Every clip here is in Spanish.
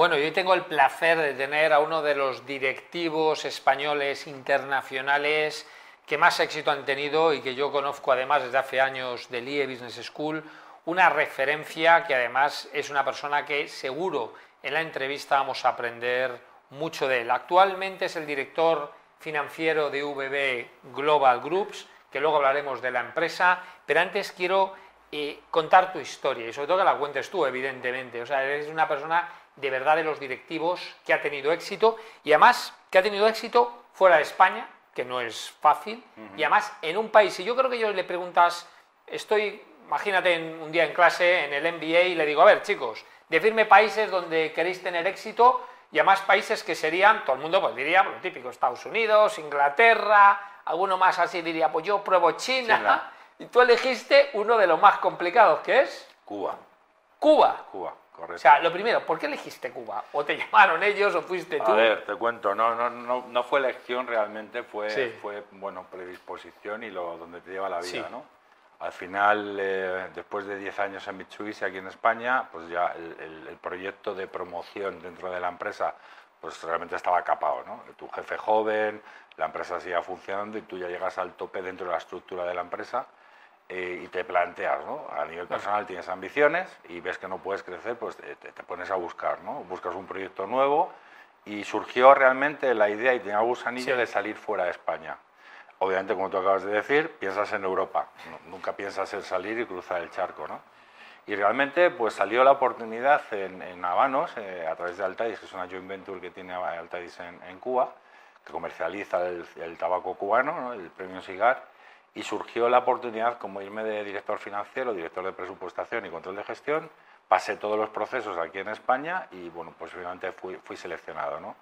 Bueno, yo tengo el placer de tener a uno de los directivos españoles internacionales que más éxito han tenido y que yo conozco además desde hace años del IE Business School, una referencia que además es una persona que seguro en la entrevista vamos a aprender mucho de él. Actualmente es el director financiero de VB Global Groups, que luego hablaremos de la empresa, pero antes quiero eh, contar tu historia y sobre todo que la cuentes tú, evidentemente. O sea, eres una persona de verdad de los directivos que ha tenido éxito y además que ha tenido éxito fuera de España, que no es fácil, y además en un país, y yo creo que yo le preguntas, estoy, imagínate en, un día en clase en el MBA y le digo, a ver chicos, decirme países donde queréis tener éxito y además países que serían, todo el mundo pues diría, lo típico, Estados Unidos, Inglaterra, alguno más así diría, pues yo pruebo China, China. y tú elegiste uno de los más complicados, que es... Cuba. Cuba. Cuba. O sea, lo primero, ¿por qué elegiste Cuba? ¿O te llamaron ellos o fuiste tú? A ver, te cuento, no, no, no, no fue elección realmente, fue, fue bueno, predisposición y lo donde te lleva la vida, ¿no? Al final, eh, después de 10 años en Mitsubishi aquí en España, pues ya el, el, proyecto de promoción dentro de la empresa pues realmente estaba capado, ¿no? Tu jefe joven, la empresa sigue funcionando y tú ya llegas al tope dentro de la estructura de la empresa eh, y te planteas, ¿no? A nivel personal tienes ambiciones y ves que no puedes crecer, pues te, pones a buscar, ¿no? Buscas un proyecto nuevo y surgió realmente la idea y tenía gusanillo de salir fuera de España. Obviamente, como tú acabas de decir, piensas en Europa, nunca piensas en salir y cruzar el charco, ¿no? Y realmente pues salió la oportunidad en, en Habanos, eh, a través de Altadis, que es una joint venture que tiene Altadis en, en Cuba, que comercializa el, el tabaco cubano, ¿no? el premio cigar, y surgió la oportunidad como irme de director financiero, director de presupuestación y control de gestión, pasé todos los procesos aquí en España y bueno, pues finalmente fui, seleccionado. ¿no?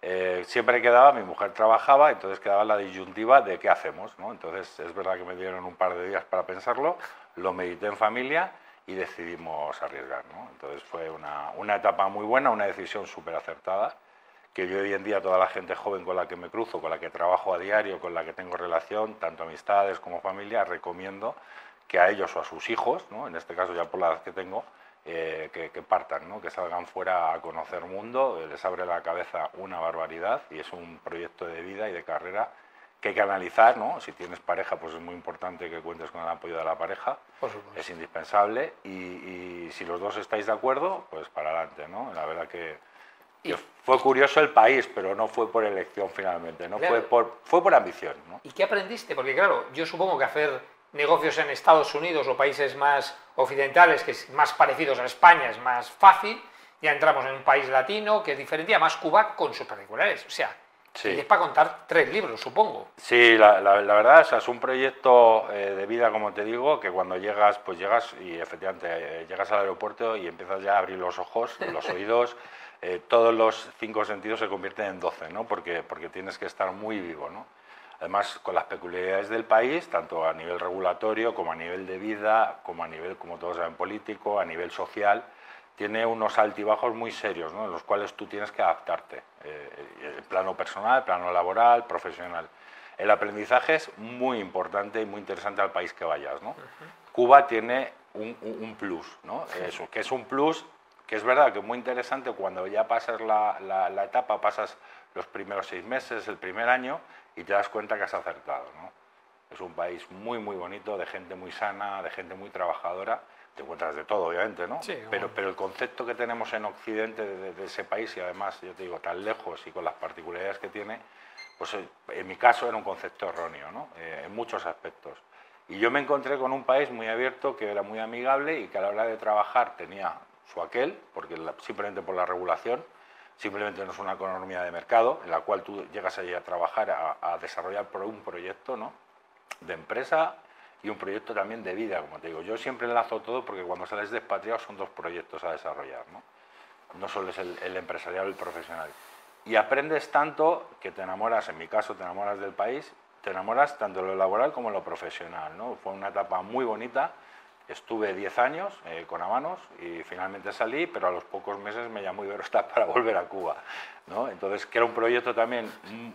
Eh, siempre quedaba, mi mujer trabajaba, entonces quedaba la disyuntiva de qué hacemos. ¿no? Entonces es verdad que me dieron un par de días para pensarlo, lo medité en familia y decidimos arriesgar. Entonces fue una, una etapa muy buena, una decisión súper acertada que yo hoy en día toda la gente joven con la que me cruzo, con la que trabajo a diario, con la que tengo relación, tanto amistades como familia, recomiendo que a ellos o a sus hijos, ¿no? en este caso ya por la edad que tengo, eh, que, partan, ¿no? que salgan fuera a conocer mundo, eh, les abre la cabeza una barbaridad y es un proyecto de vida y de carrera que hay que analizar, ¿no? Si tienes pareja, pues es muy importante que cuentes con el apoyo de la pareja, es indispensable y, y, si los dos estáis de acuerdo, pues para adelante, ¿no? La verdad que fue curioso el país, pero no fue por elección finalmente, no fue, por, fue por ambición. ¿no? ¿Y qué aprendiste? Porque claro, yo supongo que hacer negocios en Estados Unidos o países más occidentales, que es más parecidos a España, es más fácil. Ya entramos en un país latino que es diferente, además Cuba con sus particulares. O sea, sí. es para contar tres libros, supongo. Sí, la, la, verdad es un proyecto eh, de vida, como te digo, que cuando llegas, pues llegas y efectivamente eh, llegas al aeropuerto y empiezas ya a abrir los ojos, los oídos. Eh, todos los cinco sentidos se convierten en doce, ¿no? porque, porque tienes que estar muy vivo. ¿no? Además, con las peculiaridades del país, tanto a nivel regulatorio como a nivel de vida, como a nivel, como todos saben, político, a nivel social, tiene unos altibajos muy serios, ¿no? en los cuales tú tienes que adaptarte, eh, el plano personal, el plano laboral, profesional. El aprendizaje es muy importante y muy interesante al país que vayas. ¿no? Cuba tiene un, un, plus, ¿no? Eso, que es un plus que es verdad que es muy interesante cuando ya pasas la, la, etapa, pasas los primeros seis meses, el primer año, y te das cuenta que has acertado. ¿no? Es un país muy, muy bonito, de gente muy sana, de gente muy trabajadora. Te encuentras de todo, obviamente, ¿no? Sí, pero, pero el concepto que tenemos en Occidente de, ese país, y además, yo te digo, tan lejos y con las particularidades que tiene, pues eh, en mi caso era un concepto erróneo, ¿no? Eh, en muchos aspectos. Y yo me encontré con un país muy abierto, que era muy amigable y que a la hora de trabajar tenía su aquel, porque simplemente por la regulación, simplemente no es una economía de mercado en la cual tú llegas allí a trabajar, a, desarrollar un proyecto ¿no? de empresa y un proyecto también de vida, como te digo. Yo siempre enlazo todo porque cuando sales de expatriado son dos proyectos a desarrollar, no, no solo es el, el empresarial el profesional. Y aprendes tanto que te enamoras, en mi caso te enamoras del país, te enamoras tanto de lo laboral como de lo profesional. ¿no? Fue una etapa muy bonita Estuve 10 años eh, con Amanos y finalmente salí, pero a los pocos meses me llamó Iberostar para volver a Cuba. ¿no? Entonces, que era un proyecto también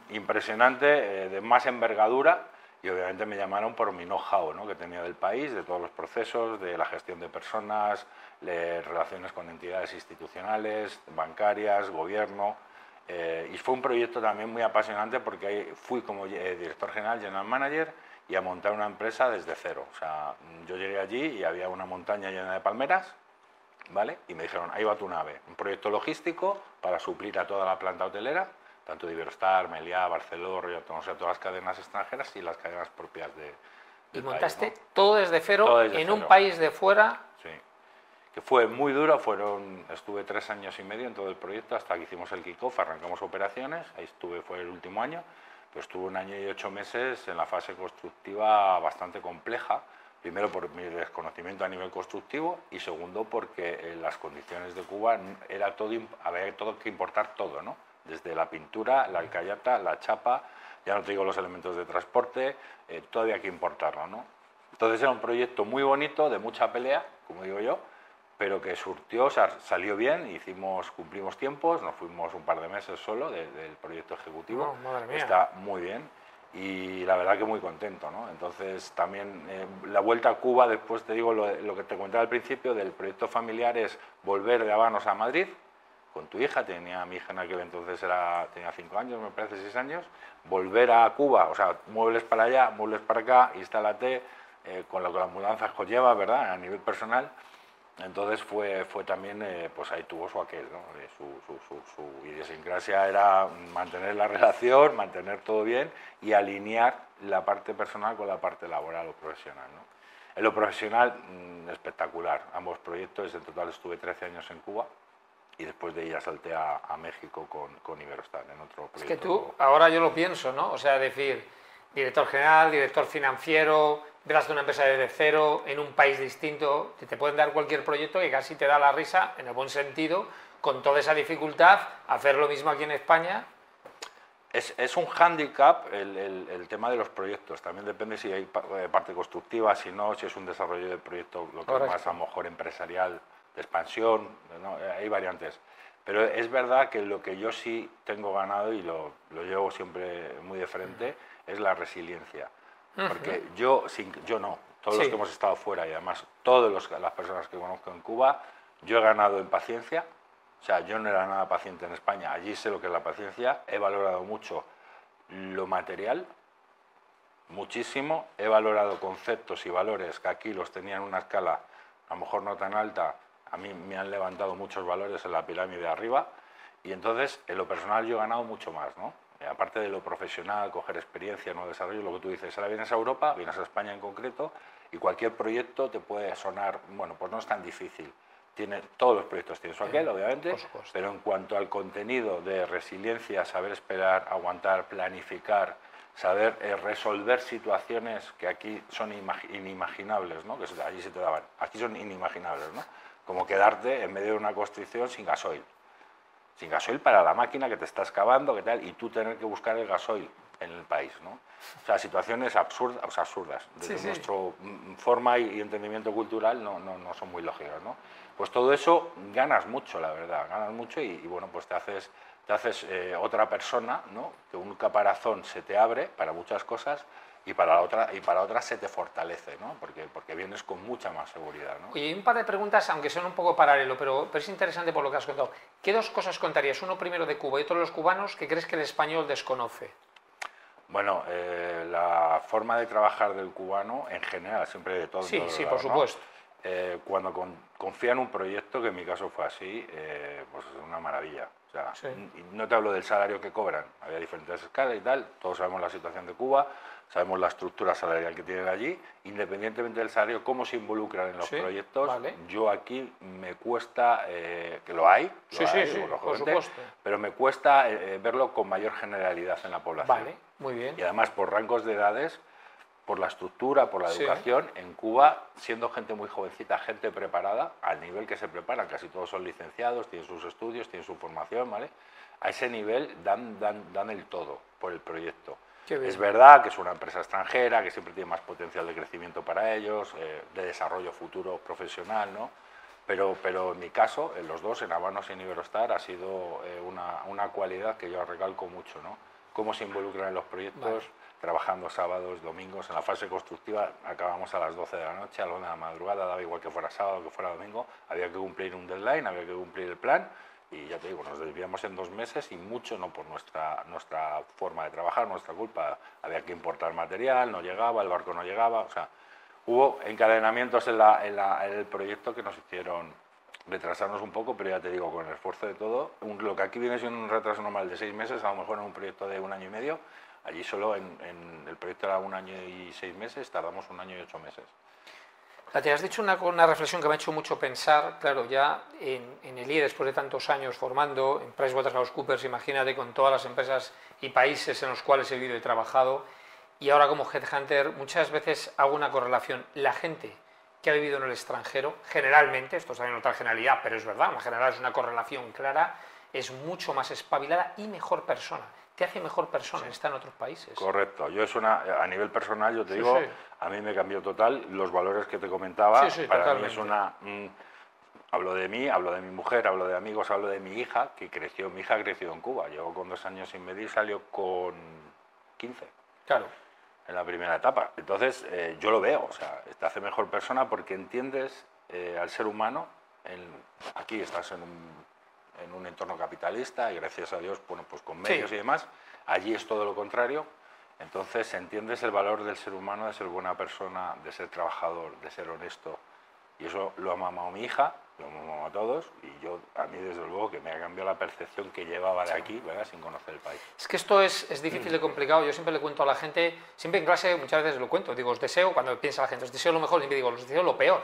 impresionante, eh, de más envergadura, y obviamente me llamaron por mi know-how ¿no? que tenía del país, de todos los procesos, de la gestión de personas, de relaciones con entidades institucionales, bancarias, gobierno. Eh, y fue un proyecto también muy apasionante porque ahí fui como eh, director general, general manager, y a montar una empresa desde cero. O sea, yo llegué allí y había una montaña llena de palmeras, ¿vale? Y me dijeron, ahí va tu nave, un proyecto logístico para suplir a toda la planta hotelera tanto de Iberostar, Meliá, Barceló, o sea, todas las cadenas extranjeras y las cadenas propias de. Y montaste todo desde cero en un país de fuera. Sí, que fue muy duro, fueron, estuve tres años y medio en todo el proyecto hasta que hicimos el kickoff, arrancamos operaciones, ahí estuve, fue el último año, estuve un año y ocho meses en la fase constructiva bastante compleja, primero por mi desconocimiento a nivel constructivo y segundo porque en las condiciones de Cuba era todo, había todo que importar todo, ¿no? desde la pintura, la alcayata, la chapa, ya no te digo los elementos de transporte, eh, todavía hay que importarlo. ¿no? Entonces era un proyecto muy bonito, de mucha pelea, como digo yo, pero que surtió, o sea, salió bien, hicimos, cumplimos tiempos, nos fuimos un par de meses solo del proyecto ejecutivo, está muy bien y la verdad que muy contento. ¿no? Entonces también eh, la vuelta a Cuba, después te digo lo, lo que te contaba al principio del proyecto familiar es volver de Habanos a Madrid, con tu hija, tenía mi hija en aquel entonces era, tenía cinco años, me parece seis años, volver a Cuba, o sea, muebles para allá, muebles para acá, instálate, eh, con lo que las mudanzas conlleva, ¿verdad?, a nivel personal. Entonces fue, fue también, eh, pues ahí tuvo su aquel, ¿no? Eh, su, su, su, idiosincrasia era mantener la relación, mantener todo bien y alinear la parte personal con la parte laboral o profesional, ¿no? En lo profesional, mm, espectacular. Ambos proyectos, en total estuve 13 años en Cuba, y después de ella salté a, México con, con, Iberostar en otro proyecto. Es que tú, ahora yo lo pienso, ¿no? O sea, decir, director general, director financiero, verás de una empresa desde cero, en un país distinto, te, te pueden dar cualquier proyecto que casi te da la risa, en el buen sentido, con toda esa dificultad, hacer lo mismo aquí en España. Es, es un hándicap el, el, el, tema de los proyectos. También depende si hay eh, parte constructiva, si no, si es un desarrollo del proyecto, lo que más a lo mejor empresarial de expansión, hay variantes. Pero es verdad que lo que yo sí tengo ganado y lo, lo llevo siempre muy de frente es la resiliencia. Porque yo, sin, yo no, todos los que hemos estado fuera y además todas las personas que conozco en Cuba, yo he ganado en paciencia. O sea, yo no era nada paciente en España, allí sé lo que es la paciencia, he valorado mucho lo material, muchísimo, he valorado conceptos y valores que aquí los tenía en una escala a lo mejor no tan alta, a mí me han levantado muchos valores en la pirámide de arriba. Y entonces en lo personal yo he ganado mucho más, ¿no? Eh, aparte de lo profesional, coger experiencia, no desarrollo, lo que tú dices, ahora vienes a Europa, vienes a España en concreto y cualquier proyecto te puede sonar, bueno, pues no es tan difícil. Tiene, todos los proyectos tienen su aquel, obviamente, pero en cuanto al contenido de resiliencia, saber esperar, aguantar, planificar, saber eh, resolver situaciones que aquí son inimaginables, ¿no? que allí se te daban, aquí son inimaginables, ¿no? como quedarte en medio de una construcción sin gasoil. Sin gasoil para la máquina que te está excavando, que tal, y tú tener que buscar el gasoil en el país. ¿no? O sea, situaciones absurdas, o sea, absurdas. Desde nuestra mm, forma y entendimiento cultural no, no, no, son muy lógicas. ¿no? Pues todo eso ganas mucho, la verdad, ganas mucho y, bueno, pues te haces, haces eh, otra persona, ¿no? que un caparazón se te abre para muchas cosas y para otra y para otra se te fortalece, ¿no? Porque, porque vienes con mucha más seguridad. ¿no? Oye, un par de preguntas, aunque son un poco paralelo, pero, pero, es interesante por lo que has contado. ¿Qué dos cosas contarías? Uno primero de Cuba y otro de los cubanos que crees que el español desconoce. Bueno, eh, la forma de trabajar del cubano en general, siempre de todo. Sí, sí, por supuesto. Eh, cuando confía en un proyecto, que en mi caso fue así, eh, pues es una maravilla. O sea, no te hablo del salario que cobran, había diferentes escalas y tal, todos sabemos la situación de Cuba, sabemos la estructura salarial que tienen allí, independientemente del salario, cómo se involucran en los proyectos. Yo aquí me cuesta, eh, que lo hay, sí, por supuesto. pero me cuesta eh, verlo con mayor generalidad en la población. Vale, muy bien. Y además por rangos de edades, por la estructura, por la educación, en Cuba, siendo gente muy jovencita, gente preparada, al nivel que se preparan, casi todos son licenciados, tienen sus estudios, tienen su formación, ¿vale? A ese nivel dan, dan, dan el todo por el proyecto. Es verdad que es una empresa extranjera, que siempre tiene más potencial de crecimiento para ellos, eh, de desarrollo futuro profesional, ¿no? Pero, pero en mi caso, en los dos, en Habanos y en Iberostar, ha sido eh, una, una, cualidad que yo recalco mucho, ¿no? Cómo se involucran en los proyectos, trabajando sábados, domingos. En la fase constructiva acabamos a las 12 de la noche, a la 1 de la madrugada, daba igual que fuera sábado que fuera domingo. Había que cumplir un deadline, había que cumplir el plan y ya te digo, nos desviamos en dos meses y mucho no por nuestra, nuestra forma de trabajar, nuestra culpa. Había que importar material, no llegaba, el barco no llegaba, o sea, hubo encadenamientos en, la, en, la, en el proyecto que nos hicieron retrasarnos un poco, pero ya te digo, con el esfuerzo de todo, lo que aquí viene siendo un retraso normal de seis meses, a lo mejor en un proyecto de un año y medio, allí solo en, el proyecto era un año y seis meses, tardamos un año y ocho meses. Te has dicho una, una, reflexión que me ha hecho mucho pensar, claro, ya en, en el IE, después de tantos años formando, en PricewaterhouseCoopers, imagínate, con todas las empresas y países en los cuales he vivido y trabajado, y ahora como Headhunter, muchas veces hago una correlación. La gente que ha vivido en el extranjero, generalmente, esto es también otra generalidad, pero es verdad, en general es una correlación clara, es mucho más espabilada y mejor persona te hace mejor persona sí. estar en otros países. Correcto. Yo es una, a nivel personal, yo te sí, digo, sí. a mí me cambió total los valores que te comentaba. para totalmente. mí es una... Mm, hablo de mí, hablo de mi mujer, hablo de amigos, hablo de mi hija, que creció, mi hija ha crecido en Cuba. Llegó con dos años sin medir, salió con 15. Claro. En la primera etapa. Entonces, eh, yo lo veo, o sea, te hace mejor persona porque entiendes eh, al ser humano. En, aquí estás en un en un entorno capitalista y gracias a Dios, bueno, pues con medios sí. y demás, allí es todo lo contrario. Entonces entiendes el valor del ser humano, de ser buena persona, de ser trabajador, de ser honesto. Y eso lo ha mamado mi hija, lo ha mamado a todos, y yo, a mí desde luego, que me ha cambiado la percepción que llevaba de aquí, ¿verdad? sin conocer el país. Es que esto es, es difícil y complicado. Yo siempre le cuento a la gente, siempre en clase muchas veces lo cuento, digo, os deseo, cuando piensa la gente, os deseo lo mejor, siempre digo, os deseo lo peor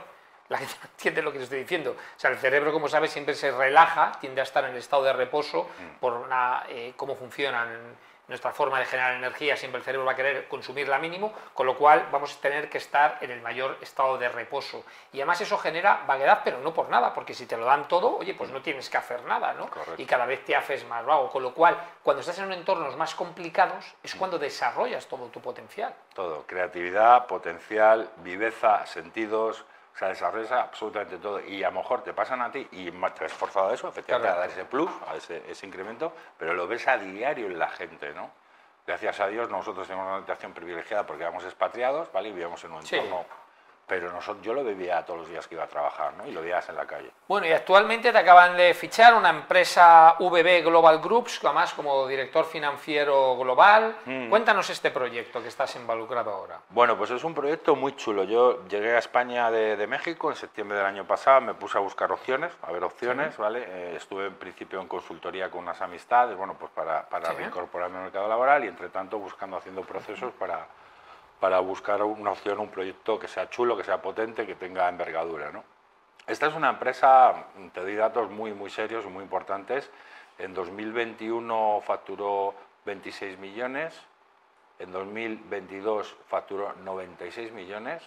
la gente no entiende lo que les estoy diciendo. O sea, el cerebro, como sabes, siempre se relaja, tiende a estar en el estado de reposo mm. por una, eh, cómo funcionan nuestra forma de generar energía, siempre el cerebro va a querer consumirla mínimo, con lo cual vamos a tener que estar en el mayor estado de reposo. Y además eso genera vaguedad, pero no por nada, porque si te lo dan todo, oye, pues no tienes que hacer nada, ¿no? Correcto. Y cada vez te haces más vago, con lo cual, cuando estás en entornos más complicados, es mm. cuando desarrollas todo tu potencial. Todo, creatividad, potencial, viveza, sentidos, o sea, desarrollas absolutamente todo y a lo mejor te pasan a ti y te has esforzado a eso, efectivamente, claro. a dar ese plus, a ese, ese, incremento, pero lo ves a diario en la gente, ¿no? Gracias a Dios nosotros tenemos una situación privilegiada porque éramos expatriados, ¿vale? Y vivíamos en un entorno... Sí pero nosotros, yo lo vivía todos los días que iba a trabajar, ¿no? Y lo veías en la calle. Bueno, y actualmente te acaban de fichar una empresa VB Global Groups, además como director financiero global. Mm. Cuéntanos este proyecto que estás involucrado ahora. Bueno, pues es un proyecto muy chulo. Yo llegué a España de, de México en septiembre del año pasado, me puse a buscar opciones, a ver opciones, sí. ¿vale? Eh, estuve en principio en consultoría con unas amistades, bueno, pues para, para sí. reincorporarme al mercado laboral y entre tanto buscando, haciendo procesos para para buscar una opción, un proyecto que sea chulo, que sea potente, que tenga envergadura. ¿no? Esta es una empresa, te doy datos muy, muy serios y muy importantes. En 2021 facturó 26 millones, en 2022 facturó 96 millones.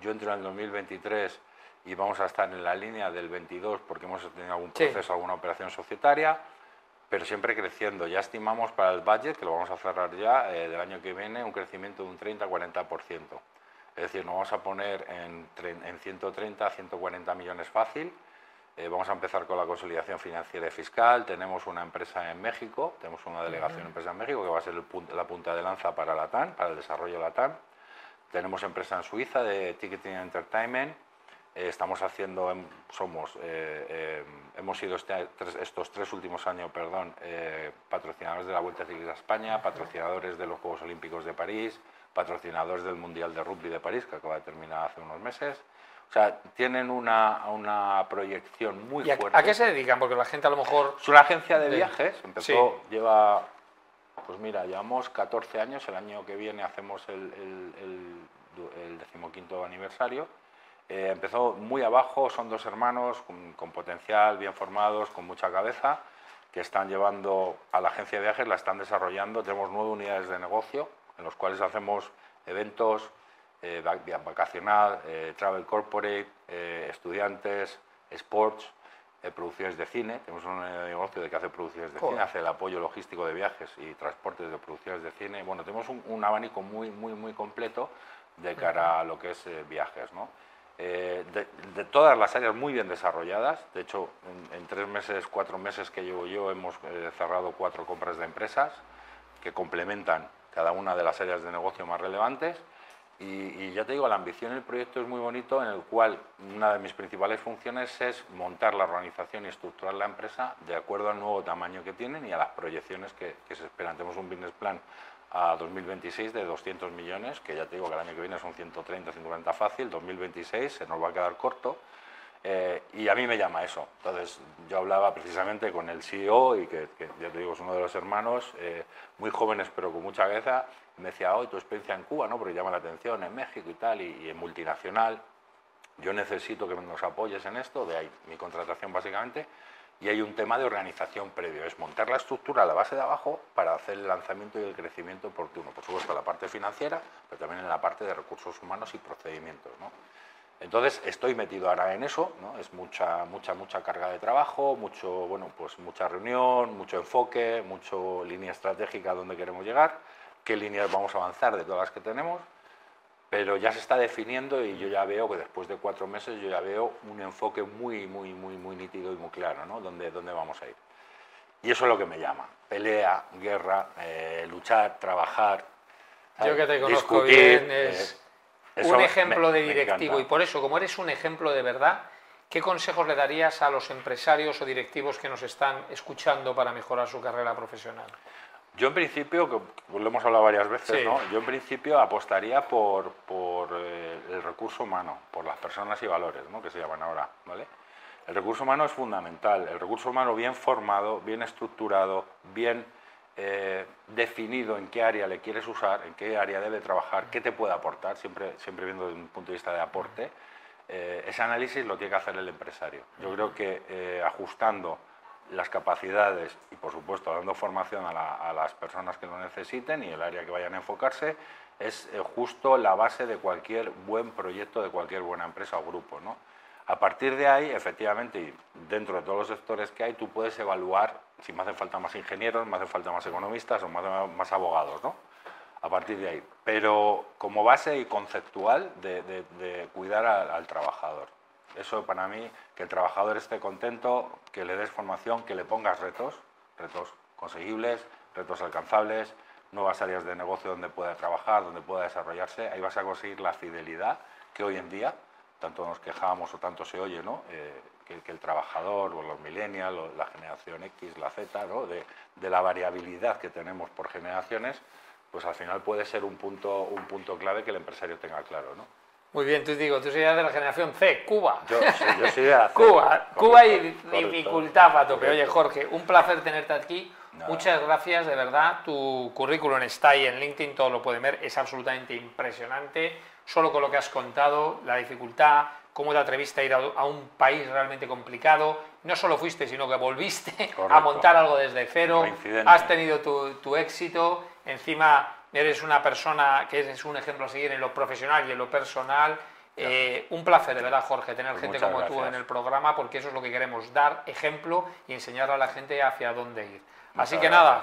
Yo entro en el 2023 y vamos a estar en la línea del 22 porque hemos tenido algún proceso, sí. alguna operación societaria pero siempre creciendo. Ya estimamos para el budget, que lo vamos a cerrar ya, eh, del año que viene, un crecimiento de un 30-40%. Es decir, nos vamos a poner en, en 130, 140 millones fácil. Eh, vamos a empezar con la consolidación financiera y fiscal. Tenemos una empresa en México, tenemos una delegación uh -huh. empresa en México que va a ser la punta de lanza para la TAN, para el desarrollo de la TAN. Tenemos empresa en Suiza de Ticketing Entertainment estamos haciendo, somos, eh, eh, hemos sido este, estos tres últimos años, perdón, eh, patrocinadores de la Vuelta Ciclista a España, patrocinadores de los Juegos Olímpicos de París, patrocinadores del Mundial de Rugby de París, que acaba de terminar hace unos meses. O sea, tienen una, una proyección muy ¿Y a, fuerte. ¿A qué se dedican? Porque la gente a lo mejor... Es una agencia de viajes, empezó, sí. lleva, pues mira, llevamos 14 años, el año que viene hacemos el, el, el, el decimoquinto aniversario, eh, empezó muy abajo, son dos hermanos con, con, potencial, bien formados, con mucha cabeza, que están llevando a la agencia de viajes, la están desarrollando. Tenemos nueve unidades de negocio en los cuales hacemos eventos, eh, vacacional, eh, travel corporate, eh, estudiantes, sports, producciones de cine. Tenemos un negocio de que hace producciones de Joder. cine, hace el apoyo logístico de viajes y transportes de producciones de cine. Bueno, tenemos un, un abanico muy, muy, muy completo de cara a lo que es viajes, ¿no? Eh, de, de, todas las áreas muy bien desarrolladas. De hecho, en, en tres meses, cuatro meses que llevo yo, hemos eh, cerrado cuatro compras de empresas que complementan, cada una de las áreas de negocio más relevantes. Y, ya te digo, la ambición del proyecto es muy bonito, en el cual una de mis principales funciones es montar la organización y estructurar la empresa de acuerdo al nuevo tamaño que tienen y a las proyecciones que, que se esperan. Tenemos un business plan a 2026 de 200 millones, que ya te digo que el año que viene son 130, 140 fácil, 2026 se nos va a quedar corto. Eh, y a mí me llama eso. Entonces, yo hablaba precisamente con el CEO, y que, ya te digo, es uno de los hermanos, eh, muy jóvenes pero con mucha cabeza, me decía, hoy tu experiencia en Cuba, ¿no? porque llama la atención, en México y tal, y, y en multinacional, yo necesito que nos apoyes en esto, de ahí mi contratación básicamente, y hay un tema de organización previo, es montar la estructura a la base de abajo para hacer el lanzamiento y el crecimiento oportuno, por supuesto la parte financiera, pero también en la parte de recursos humanos y procedimientos. ¿no? Entonces estoy metido ahora en eso, ¿no? es mucha, mucha, mucha carga de trabajo, mucho, bueno, pues mucha reunión, mucho enfoque, mucho línea estratégica a dónde queremos llegar, qué líneas vamos a avanzar de todas las que tenemos pero ya se está definiendo y yo ya veo que después de cuatro meses yo ya veo un enfoque muy, muy, muy, muy nítido y muy claro, ¿no? ¿Dónde, dónde vamos a ir? Y eso es lo que me llama. Pelea, guerra, eh, luchar, trabajar. Yo que te conozco bien, es eh, un ejemplo de directivo y por eso, como eres un ejemplo de verdad, ¿qué consejos le darías a los empresarios o directivos que nos están escuchando para mejorar su carrera profesional? Yo en principio, que lo hemos hablado varias veces, ¿no? yo en principio apostaría por, por eh, el recurso humano, por las personas y valores, ¿no? que se llaman ahora. ¿vale? El recurso humano es fundamental, el recurso humano bien formado, bien estructurado, bien eh, definido en qué área le quieres usar, en qué área debe trabajar, qué te puede aportar, siempre, siempre viendo desde un punto de vista de aporte, eh, ese análisis lo tiene que hacer el empresario. Yo creo que ajustando las capacidades y, por supuesto, dando formación a, las personas que lo necesiten y el área que vayan a enfocarse, es eh, justo la base de cualquier buen proyecto, de cualquier buena empresa o grupo. ¿no? A partir de ahí, efectivamente, y dentro de todos los sectores que hay, tú puedes evaluar si me hacen falta más ingenieros, me hacen falta más economistas o más, más abogados, ¿no? A partir de ahí. Pero como base y conceptual de, cuidar al trabajador. Eso para mí, que el trabajador esté contento, que le des formación, que le pongas retos, retos conseguibles, retos alcanzables, nuevas áreas de negocio donde pueda trabajar, donde pueda desarrollarse, ahí vas a conseguir la fidelidad que hoy en día, tanto nos quejamos o tanto se oye, ¿no? Eh, que, el trabajador, o los millennials, la generación X, la Z, ¿no? de, de, la variabilidad que tenemos por generaciones, pues al final puede ser un punto, un punto clave que el empresario tenga claro. ¿no? Muy bien, tú digo, tú serías de la generación C, Cuba. Yo, yo soy de la C. Cuba, Cuba y dificultad para tope. Oye, Jorge, un placer tenerte aquí. Muchas gracias, de verdad. Tu currículum está ahí en LinkedIn, todo lo pueden ver, es absolutamente impresionante. Solo con lo que has contado, la dificultad, cómo te atreviste a ir a un país realmente complicado. No solo fuiste, sino que volviste a montar algo desde cero. Has tenido tu, tu éxito. Encima eres una persona que es un ejemplo a seguir en lo profesional y en lo personal. Eh, un placer, de verdad, Jorge, tener pues gente como tú en el programa, porque eso es lo que queremos, dar ejemplo y enseñar a la gente hacia dónde ir. Así que nada,